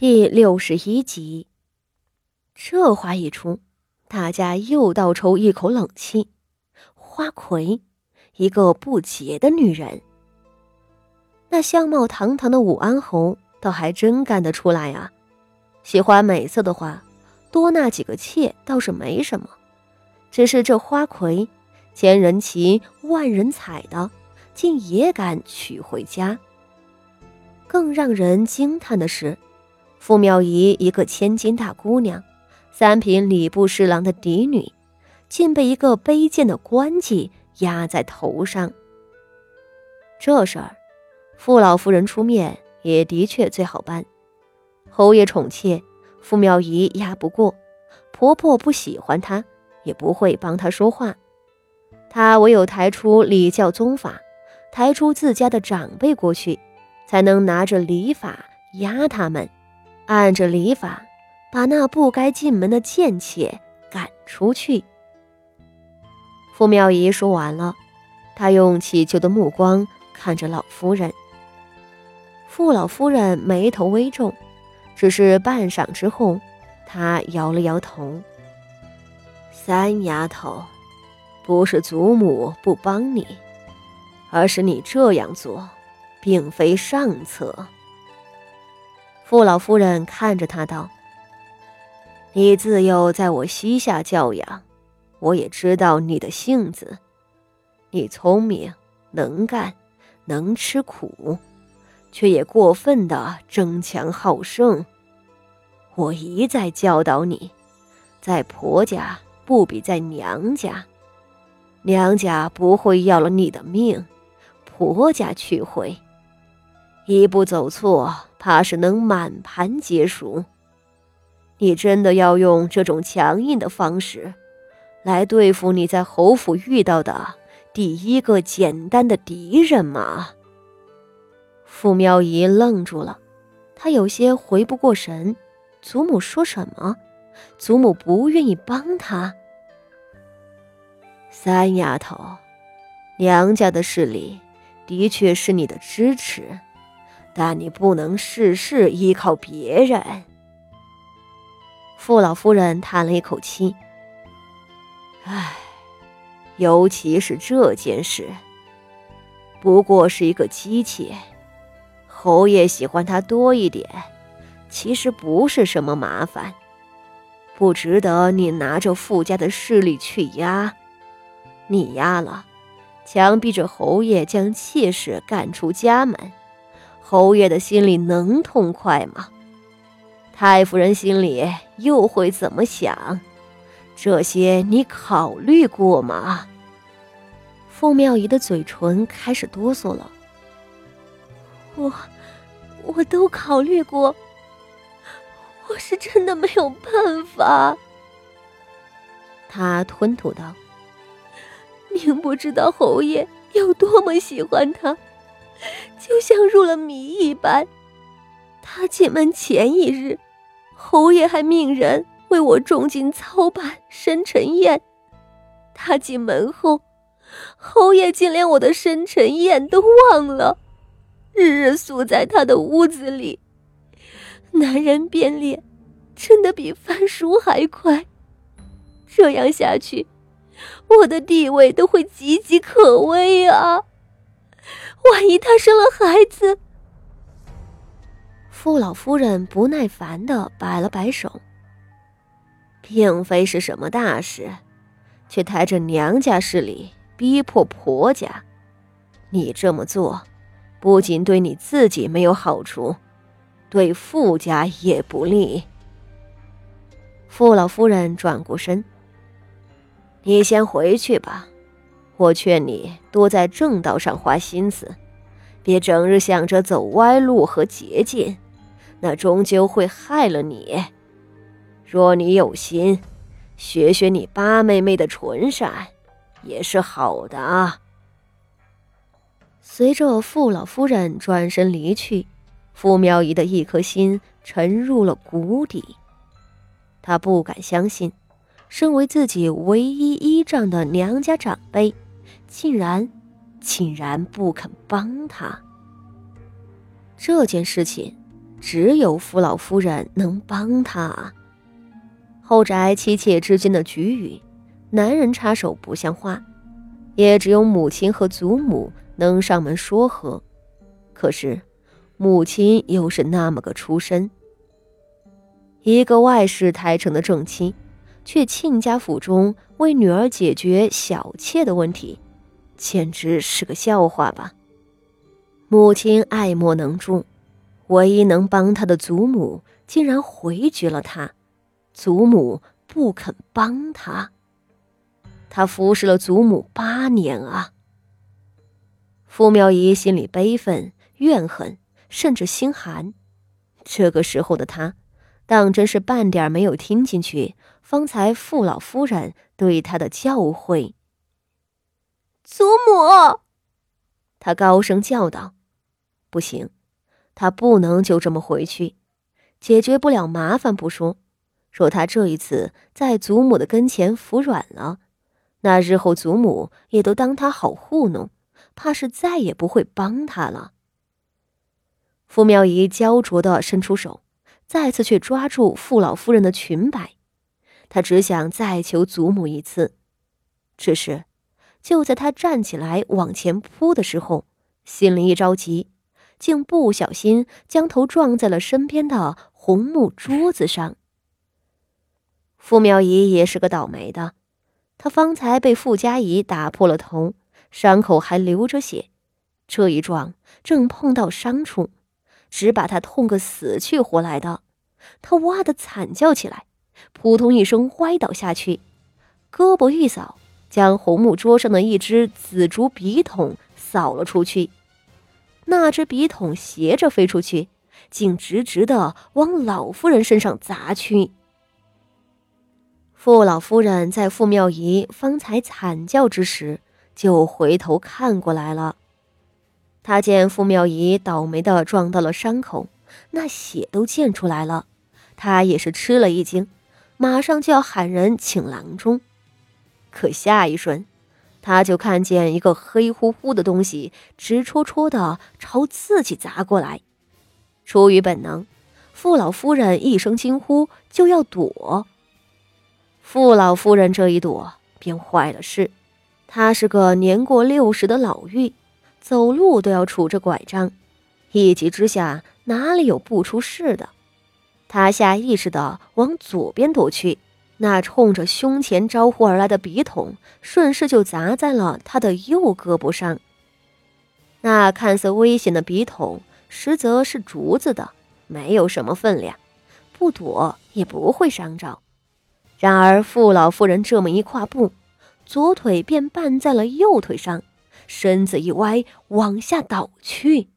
第六十一集，这话一出，大家又倒抽一口冷气。花魁，一个不洁的女人。那相貌堂堂的武安侯，倒还真干得出来啊！喜欢美色的话，多纳几个妾倒是没什么。只是这花魁，千人骑，万人踩的，竟也敢娶回家。更让人惊叹的是。傅妙仪一个千金大姑娘，三品礼部侍郎的嫡女，竟被一个卑贱的官妓压在头上。这事儿，傅老夫人出面也的确最好办。侯爷宠妾，傅妙仪压不过；婆婆不喜欢她，也不会帮她说话。她唯有抬出礼教宗法，抬出自家的长辈过去，才能拿着礼法压他们。按着礼法，把那不该进门的贱妾赶出去。傅妙仪说完了，她用乞求的目光看着老夫人。傅老夫人眉头微皱，只是半晌之后，她摇了摇头：“三丫头，不是祖母不帮你，而是你这样做，并非上策。”傅老夫人看着他道：“你自幼在我膝下教养，我也知道你的性子。你聪明能干，能吃苦，却也过分的争强好胜。我一再教导你，在婆家不比在娘家，娘家不会要了你的命，婆家去会。一步走错。”怕是能满盘皆输。你真的要用这种强硬的方式，来对付你在侯府遇到的第一个简单的敌人吗？傅妙仪愣住了，她有些回不过神。祖母说什么？祖母不愿意帮她。三丫头，娘家的势力的确是你的支持。但你不能事事依靠别人。傅老夫人叹了一口气：“唉，尤其是这件事，不过是一个机器。侯爷喜欢他多一点，其实不是什么麻烦，不值得你拿着傅家的势力去压。你压了，强逼着侯爷将妾室赶出家门。”侯爷的心里能痛快吗？太夫人心里又会怎么想？这些你考虑过吗？傅妙仪的嘴唇开始哆嗦了。我，我都考虑过。我是真的没有办法。他吞吐道：“您不知道侯爷有多么喜欢他。”就像入了迷一般。他进门前一日，侯爷还命人为我重金操办生辰宴。他进门后，侯爷竟连我的生辰宴都忘了，日日宿在他的屋子里。男人变脸，真的比翻书还快。这样下去，我的地位都会岌岌可危啊！万一他生了孩子，傅老夫人不耐烦的摆了摆手。并非是什么大事，却抬着娘家势力逼迫婆家，你这么做，不仅对你自己没有好处，对傅家也不利。傅老夫人转过身，你先回去吧。我劝你多在正道上花心思，别整日想着走歪路和捷径，那终究会害了你。若你有心，学学你八妹妹的纯善，也是好的啊。随着傅老夫人转身离去，傅苗仪的一颗心沉入了谷底，她不敢相信，身为自己唯一依仗的娘家长辈。竟然，竟然不肯帮他。这件事情只有傅老夫人能帮他。后宅妻妾之间的局域，男人插手不像话，也只有母亲和祖母能上门说和。可是，母亲又是那么个出身，一个外室台成的正妻，却亲家府中为女儿解决小妾的问题，简直是个笑话吧？母亲爱莫能助，唯一能帮她的祖母竟然回绝了她。祖母不肯帮他，他服侍了祖母八年啊。傅妙仪心里悲愤、怨恨，甚至心寒。这个时候的他，当真是半点没有听进去方才傅老夫人对他的教诲。祖母，他高声叫道：“不行，他不能就这么回去，解决不了麻烦不说。”若他这一次在祖母的跟前服软了，那日后祖母也都当他好糊弄，怕是再也不会帮他了。傅妙仪焦灼的伸出手，再次却抓住傅老夫人的裙摆，他只想再求祖母一次。只是，就在他站起来往前扑的时候，心里一着急，竟不小心将头撞在了身边的红木桌子上。傅妙仪也是个倒霉的，她方才被傅家仪打破了头，伤口还流着血，这一撞正碰到伤处，只把她痛个死去活来的。她哇的惨叫起来，扑通一声歪倒下去，胳膊一扫，将红木桌上的一只紫竹笔筒扫了出去。那只笔筒斜着飞出去，竟直直的往老夫人身上砸去。傅老夫人在傅妙仪方才惨叫之时，就回头看过来了。她见傅妙仪倒霉的撞到了伤口，那血都溅出来了，她也是吃了一惊，马上就要喊人请郎中。可下一瞬，他就看见一个黑乎乎的东西直戳戳的朝自己砸过来。出于本能，傅老夫人一声惊呼，就要躲。傅老夫人这一躲，便坏了事。她是个年过六十的老妪，走路都要杵着拐杖，一急之下哪里有不出事的？他下意识地往左边躲去，那冲着胸前招呼而来的笔筒，顺势就砸在了他的右胳膊上。那看似危险的笔筒，实则是竹子的，没有什么分量，不躲也不会伤着。然而，傅老夫人这么一跨步，左腿便绊在了右腿上，身子一歪，往下倒去。